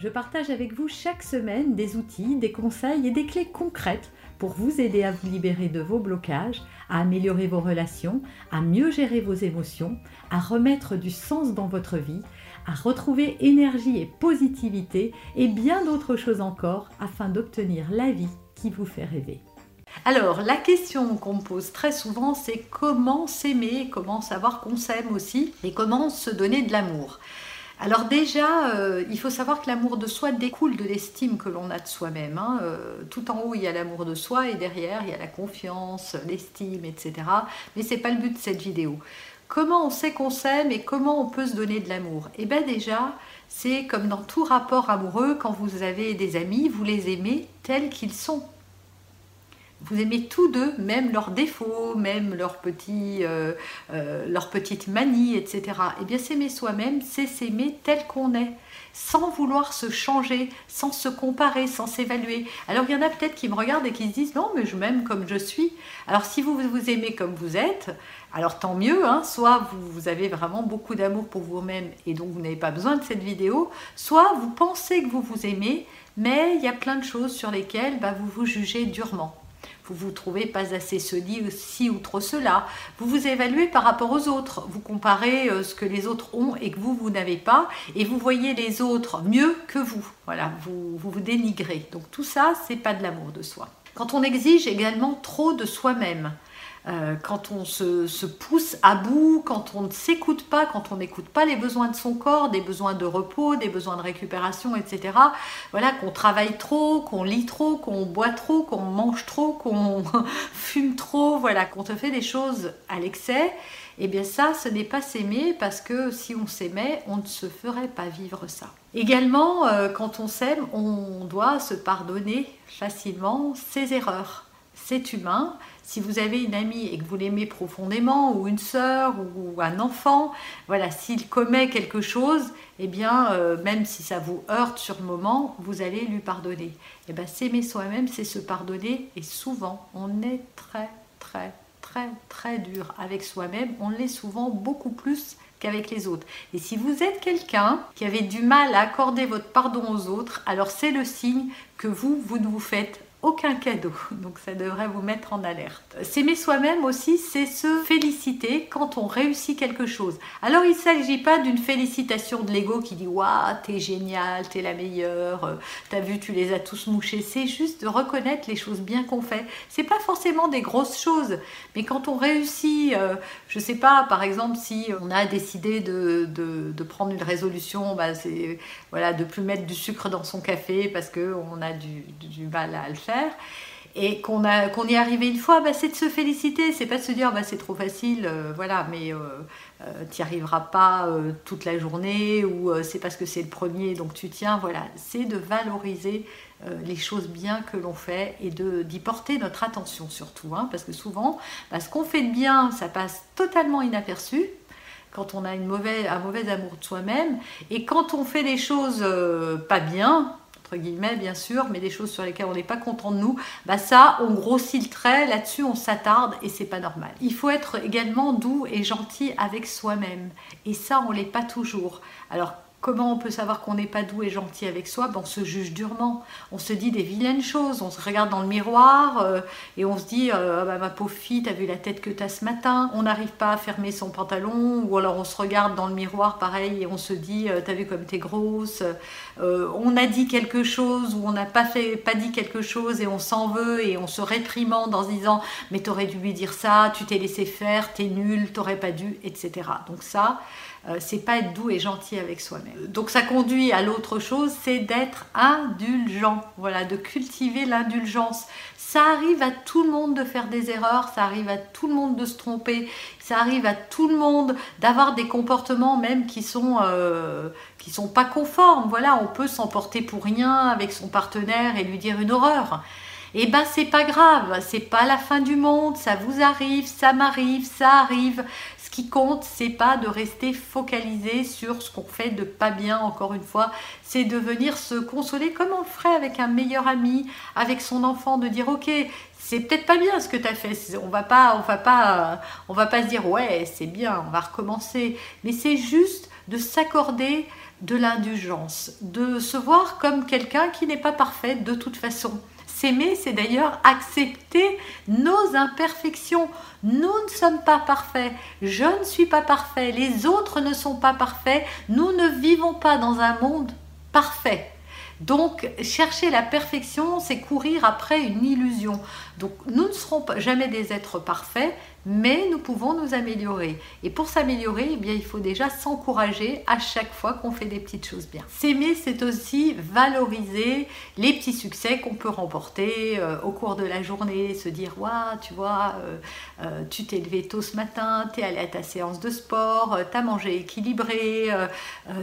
je partage avec vous chaque semaine des outils, des conseils et des clés concrètes pour vous aider à vous libérer de vos blocages, à améliorer vos relations, à mieux gérer vos émotions, à remettre du sens dans votre vie, à retrouver énergie et positivité et bien d'autres choses encore afin d'obtenir la vie qui vous fait rêver. Alors, la question qu'on me pose très souvent, c'est comment s'aimer, comment savoir qu'on s'aime aussi et comment se donner de l'amour. Alors déjà, euh, il faut savoir que l'amour de soi découle de l'estime que l'on a de soi-même. Hein. Euh, tout en haut, il y a l'amour de soi et derrière, il y a la confiance, l'estime, etc. Mais ce n'est pas le but de cette vidéo. Comment on sait qu'on s'aime et comment on peut se donner de l'amour? Eh bien déjà, c'est comme dans tout rapport amoureux, quand vous avez des amis, vous les aimez tels qu'ils sont vous aimez tous deux, même leurs défauts, même leurs, petits, euh, euh, petites manies, etc. Eh bien, s'aimer soi-même, c'est s'aimer tel qu'on est, sans vouloir se changer, sans se comparer, sans s'évaluer. Alors, il y en a peut-être qui me regardent et qui se disent non, mais je m'aime comme je suis. Alors, si vous vous aimez comme vous êtes, alors tant mieux, hein. soit vous, avez vraiment beaucoup d'amour pour vous-même et donc vous n'avez pas besoin de cette vidéo, soit vous pensez que vous vous aimez, mais il y a plein de choses sur lesquelles bah, vous vous jugez durement vous vous trouvez pas assez solide, ci ou trop cela. Vous vous évaluez par rapport aux autres. Vous comparez euh, ce que les autres ont et que vous, vous n'avez pas. Et vous voyez les autres mieux que vous. Voilà, vous vous, vous dénigrez. Donc tout ça, c'est pas de l'amour de soi. Quand on exige également trop de soi-même, euh, quand on se, pousse à bout, quand on ne s'écoute pas, quand on n'écoute pas les besoins de son corps, des besoins de repos, des besoins de récupération, etc. Voilà, qu'on travaille trop, qu'on lit trop, qu'on boit trop, qu'on mange trop, qu'on fume trop, voilà, qu'on te fait des choses à l'excès. Eh bien ça, ce n'est pas s'aimer parce que si on s'aimait, on ne se ferait pas vivre ça. Également, euh, quand on s'aime, on doit se pardonner facilement ses erreurs. C'est humain, si vous avez une amie et que vous l'aimez profondément, ou une sœur, ou un enfant, voilà, s'il commet quelque chose, eh bien, euh, même si ça vous heurte sur le moment, vous allez lui pardonner. Eh bien, s'aimer soi-même, c'est se pardonner, et souvent, on est très, très, très, très dur avec soi-même. On l'est souvent beaucoup plus qu'avec les autres. Et si vous êtes quelqu'un qui avait du mal à accorder votre pardon aux autres, alors c'est le signe que vous, vous ne vous faites aucun cadeau. Donc ça devrait vous mettre en alerte. S'aimer soi-même aussi, c'est se féliciter quand on réussit quelque chose. Alors il ne s'agit pas d'une félicitation de l'ego qui dit Waouh, t'es génial, t'es la meilleure, euh, t'as vu, tu les as tous mouchés. C'est juste de reconnaître les choses bien qu'on fait. C'est pas forcément des grosses choses, mais quand on réussit, euh, je sais pas, par exemple, si on a décidé de, prendre une résolution, bah, c'est voilà, de plus mettre du sucre dans son café parce qu'on a du mal à le faire et qu'on y est arrivé une fois, bah, c'est de se féliciter, c'est pas de se dire bah, c'est trop facile, euh, voilà, mais euh, euh, tu n'y arriveras pas toute la journée ou c'est parce que c'est le premier donc tu tiens, voilà, c'est de valoriser les choses bien que l'on fait et d'y porter notre attention surtout, hein, parce que souvent, bah, ce qu'on fait de bien, ça passe totalement inaperçu quand on a une mauvaise, un mauvais amour de soi-même. Et quand on fait des choses pas bien, guillemets bien sûr, mais des choses sur lesquelles on n'est pas content de nous, bah ça, on grossit le trait, là-dessus on s'attarde et c'est pas normal. Il faut être également doux et gentil avec soi-même. Et ça, on l'est pas toujours. Alors Comment on peut savoir qu'on n'est pas doux et gentil avec soi? Ben, On se juge durement. On se dit des vilaines choses. On se regarde dans le miroir euh, et on se dit euh, ah bah, Ma pauvre fille, t'as vu la tête que t'as ce matin On n'arrive pas à fermer son pantalon. Ou alors on se regarde dans le miroir pareil et on se dit euh, T'as vu comme t'es grosse On a dit quelque chose ou on n'a pas, pas dit quelque chose et on s'en veut et on se réprimande en se disant Mais t'aurais dû lui dire ça, tu t'es laissé faire, t'es nul, t'aurais pas dû, etc. Donc ça, c'est pas être doux et gentil avec soi-même. Donc ça conduit à l'autre chose, c'est d'être indulgent, voilà, de cultiver l'indulgence. Ça arrive à tout le monde de faire des erreurs, ça arrive à tout le monde de se tromper, ça arrive à tout le monde d'avoir des comportements même qui sont euh, qui sont pas conformes. Voilà, on peut s'emporter pour rien avec son partenaire et lui dire une horreur. Eh ben c'est pas grave, c'est pas la fin du monde, ça vous arrive, ça m'arrive, ça arrive. Ce qui compte, c'est pas de rester focalisé sur ce qu'on fait de pas bien, encore une fois, c'est de venir se consoler comme on le ferait avec un meilleur ami, avec son enfant, de dire ok, c'est peut-être pas bien ce que tu as fait. On va pas, on va pas, on va pas se dire ouais, c'est bien, on va recommencer. Mais c'est juste de s'accorder de l'indulgence, de se voir comme quelqu'un qui n'est pas parfait de toute façon. S'aimer, c'est d'ailleurs accepter nos imperfections. Nous ne sommes pas parfaits. Je ne suis pas parfait. Les autres ne sont pas parfaits. Nous ne vivons pas dans un monde parfait. Donc, chercher la perfection, c'est courir après une illusion. Donc, nous ne serons jamais des êtres parfaits, mais nous pouvons nous améliorer. Et pour s'améliorer, eh bien, il faut déjà s'encourager à chaque fois qu'on fait des petites choses bien. S'aimer, c'est aussi valoriser les petits succès qu'on peut remporter euh, au cours de la journée, se dire, tu vois, euh, euh, tu t'es levé tôt ce matin, tu es allé à ta séance de sport, tu as mangé équilibré,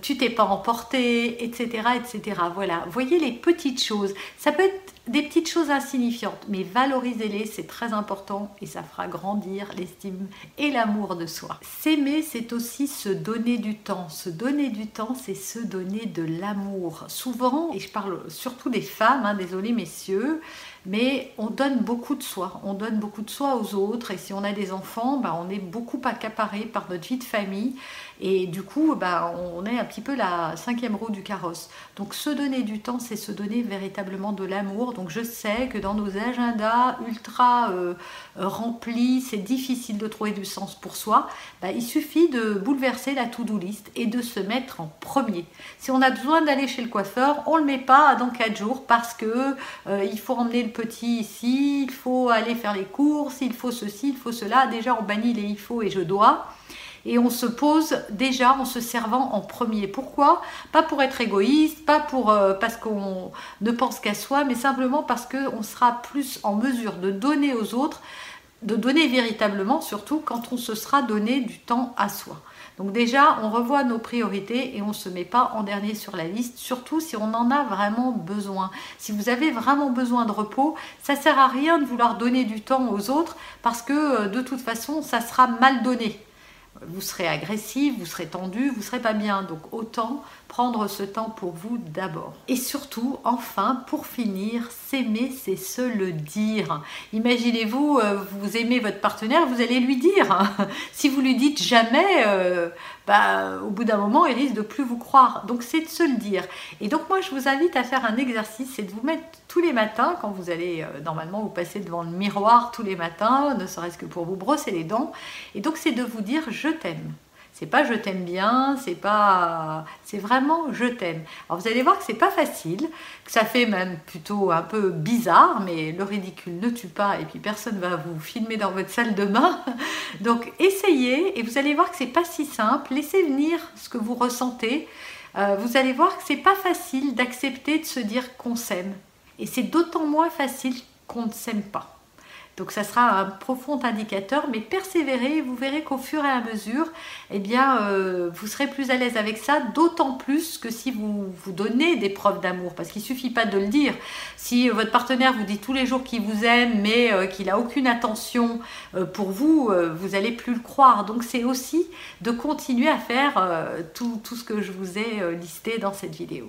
tu t'es pas emporté, etc., etc. Voilà, voyez les petites choses. Ça peut être des petites choses insignifiantes, mais valorisez-les, c'est très important et ça fera grandir l'estime et l'amour de soi. S'aimer, c'est aussi se donner du temps. Se donner du temps, c'est se donner de l'amour. Souvent, et je parle surtout des femmes, hein, désolé messieurs, mais on donne beaucoup de soi, on donne beaucoup de soi aux autres et si on a des enfants, ben, on est beaucoup accaparé par notre vie de famille et du coup ben, on est un petit peu la cinquième roue du carrosse. Donc se donner du temps, c'est se donner véritablement de l'amour. Donc je sais que dans nos agendas ultra euh, remplis, c'est difficile de trouver du sens pour soi. Ben, il suffit de bouleverser la to-do list et de se mettre en premier. Si on a besoin d'aller chez le coiffeur, on ne le met pas dans 4 jours parce que euh, il faut emmener le petit ici, il faut aller faire les courses, il faut ceci, il faut cela. Déjà, on bannit les il faut et je dois. Et on se pose déjà en se servant en premier. Pourquoi? Pas pour être égoïste, pas pour euh, parce qu'on ne pense qu'à soi, mais simplement parce qu'on sera plus en mesure de donner aux autres, de donner véritablement, surtout quand on se sera donné du temps à soi. Donc déjà, on revoit nos priorités et on ne se met pas en dernier sur la liste, surtout si on en a vraiment besoin. Si vous avez vraiment besoin de repos, ça sert à rien de vouloir donner du temps aux autres parce que euh, de toute façon, ça sera mal donné vous serez agressif, vous serez tendu, vous serez pas bien. Donc autant prendre ce temps pour vous d'abord. Et surtout, enfin, pour finir, s'aimer, c'est se le dire. Imaginez-vous, euh, vous aimez votre partenaire, vous allez lui dire. si vous lui dites jamais, euh, bah, au bout d'un moment, il risque de plus vous croire. Donc c'est de se le dire. Et donc moi, je vous invite à faire un exercice, c'est de vous mettre tous les matins, quand vous allez, euh, normalement, vous passez devant le miroir tous les matins, ne serait-ce que pour vous brosser les dents. Et donc c'est de vous dire, je t'aime. C'est pas je t'aime bien, c'est pas, c'est vraiment je t'aime. Alors vous allez voir que c'est pas facile, que ça fait même plutôt un peu bizarre, mais le ridicule ne tue pas et puis personne va vous filmer dans votre salle de bain. Donc essayez et vous allez voir que c'est pas si simple. Laissez venir ce que vous ressentez. Euh, vous allez voir que c'est pas facile d'accepter de se dire qu'on s'aime. Et c'est d'autant moins facile qu'on ne s'aime pas. Donc ça sera un profond indicateur, mais persévérez, vous verrez qu'au fur et à mesure, eh bien, euh, vous serez plus à l'aise avec ça, d'autant plus que si vous vous donnez des preuves d'amour, parce qu'il suffit pas de le dire. Si votre partenaire vous dit tous les jours qu'il vous aime, mais euh, qu'il a aucune attention euh, pour vous, vous allez plus le croire. Donc c'est aussi de continuer à faire tout ce que je vous ai listé dans cette vidéo.